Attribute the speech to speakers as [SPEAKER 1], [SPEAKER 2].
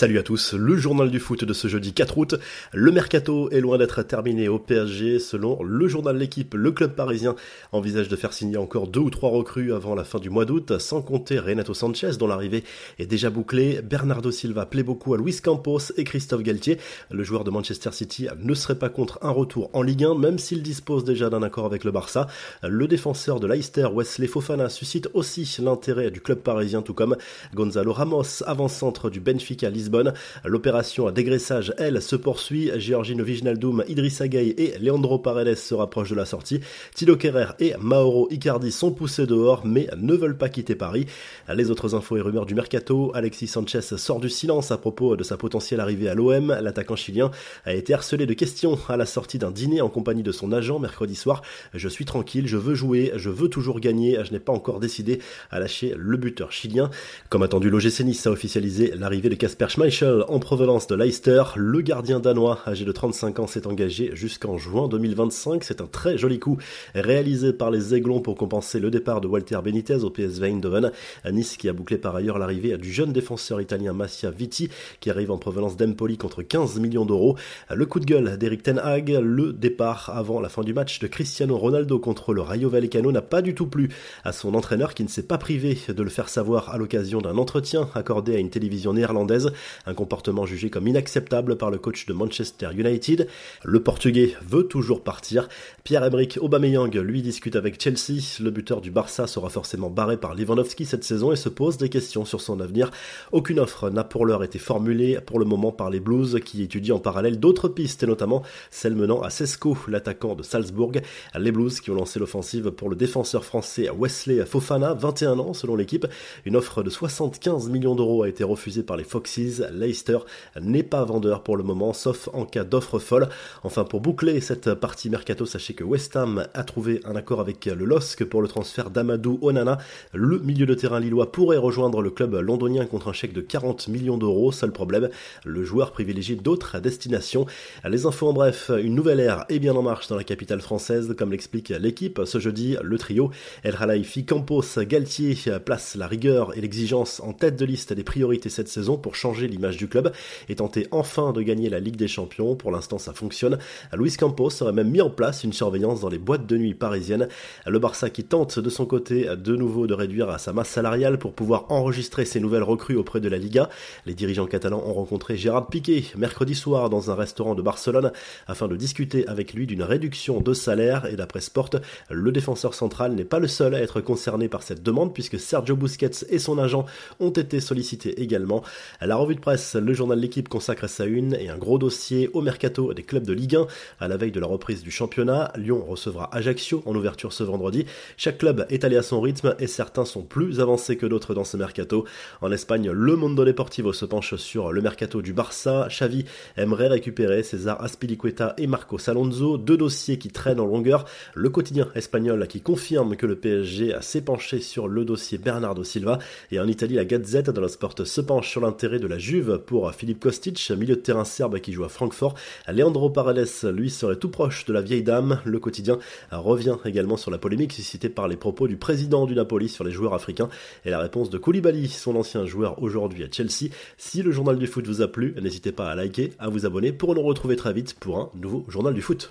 [SPEAKER 1] Salut à tous, le journal du foot de ce jeudi 4 août. Le mercato est loin d'être terminé au PSG. Selon le journal L'équipe, le club parisien envisage de faire signer encore deux ou trois recrues avant la fin du mois d'août, sans compter Renato Sanchez dont l'arrivée est déjà bouclée. Bernardo Silva plaît beaucoup à Luis Campos et Christophe Galtier. Le joueur de Manchester City ne serait pas contre un retour en Ligue 1, même s'il dispose déjà d'un accord avec le Barça. Le défenseur de Leicester, Wesley Fofana, suscite aussi l'intérêt du club parisien, tout comme Gonzalo Ramos, avant-centre du Benfica Lisbonne. L'opération à dégraissage, elle, se poursuit. Georgino Viginaldoum, Idrissa Gueye et Leandro Paredes se rapprochent de la sortie. Tilo Kerrer et Mauro Icardi sont poussés dehors, mais ne veulent pas quitter Paris. Les autres infos et rumeurs du mercato, Alexis Sanchez sort du silence à propos de sa potentielle arrivée à l'OM. L'attaquant chilien a été harcelé de questions à la sortie d'un dîner en compagnie de son agent mercredi soir. Je suis tranquille, je veux jouer, je veux toujours gagner, je n'ai pas encore décidé à lâcher le buteur chilien. Comme attendu, l'OGC Nice a officialisé l'arrivée de Casper Schmeichel en provenance de Leicester. Le gardien danois, âgé de 35 ans, s'est engagé jusqu'en juin 2025. C'est un très joli coup réalisé par les Aiglons pour compenser le départ de Walter Benitez au PSV Eindhoven. À Nice qui a bouclé par ailleurs l'arrivée du jeune défenseur italien Massia Vitti qui arrive en provenance d'Empoli contre 15 millions d'euros. Le coup de gueule d'Eric Ten Hag, le départ avant la fin du match de Cristiano Ronaldo contre le Rayo Vallecano n'a pas du tout plu à son entraîneur qui ne s'est pas privé de le faire savoir à l'occasion d'un entretien accordé à une télévision néerlandaise un comportement jugé comme inacceptable par le coach de Manchester United. Le Portugais veut toujours partir. Pierre-Emerick Aubameyang, lui, discute avec Chelsea. Le buteur du Barça sera forcément barré par Lewandowski cette saison et se pose des questions sur son avenir. Aucune offre n'a pour l'heure été formulée pour le moment par les Blues qui étudient en parallèle d'autres pistes et notamment celle menant à Sesco, l'attaquant de Salzbourg. Les Blues qui ont lancé l'offensive pour le défenseur français Wesley Fofana, 21 ans selon l'équipe. Une offre de 75 millions d'euros a été refusée par les Foxes. Leicester n'est pas vendeur pour le moment, sauf en cas d'offre folle. Enfin, pour boucler cette partie mercato, sachez que West Ham a trouvé un accord avec le LOSC pour le transfert d'Amadou Onana. Le milieu de terrain lillois pourrait rejoindre le club londonien contre un chèque de 40 millions d'euros. Seul problème, le joueur privilégie d'autres destinations. Les infos en bref, une nouvelle ère est bien en marche dans la capitale française, comme l'explique l'équipe. Ce jeudi, le trio El Khalaifi, Campos, Galtier place la rigueur et l'exigence en tête de liste des priorités cette saison pour changer l'image du club et tenter enfin de gagner la Ligue des Champions. Pour l'instant, ça fonctionne. Luis Campos aurait même mis en place une surveillance dans les boîtes de nuit parisiennes. Le Barça qui tente de son côté de nouveau de réduire sa masse salariale pour pouvoir enregistrer ses nouvelles recrues auprès de la Liga. Les dirigeants catalans ont rencontré Gérard Piqué mercredi soir dans un restaurant de Barcelone afin de discuter avec lui d'une réduction de salaire et d'après Sport, le défenseur central n'est pas le seul à être concerné par cette demande puisque Sergio Busquets et son agent ont été sollicités également. À la de presse, le journal L'équipe consacre sa une et un gros dossier au mercato des clubs de Ligue 1 à la veille de la reprise du championnat. Lyon recevra Ajaccio en ouverture ce vendredi. Chaque club est allé à son rythme et certains sont plus avancés que d'autres dans ce mercato. En Espagne, le Mondo Deportivo se penche sur le mercato du Barça. Xavi aimerait récupérer César Aspilicueta et Marco Alonso, deux dossiers qui traînent en longueur. Le quotidien espagnol qui confirme que le PSG s'est penché sur le dossier Bernardo Silva et en Italie, la Gazette de la Sport se penche sur l'intérêt de la Juve pour Philippe Kostic, milieu de terrain serbe qui joue à Francfort. Leandro Paredes, lui, serait tout proche de la vieille dame. Le quotidien revient également sur la polémique suscitée par les propos du président du Napoli sur les joueurs africains et la réponse de Koulibaly, son ancien joueur aujourd'hui à Chelsea. Si le journal du foot vous a plu, n'hésitez pas à liker, à vous abonner pour nous retrouver très vite pour un nouveau journal du foot.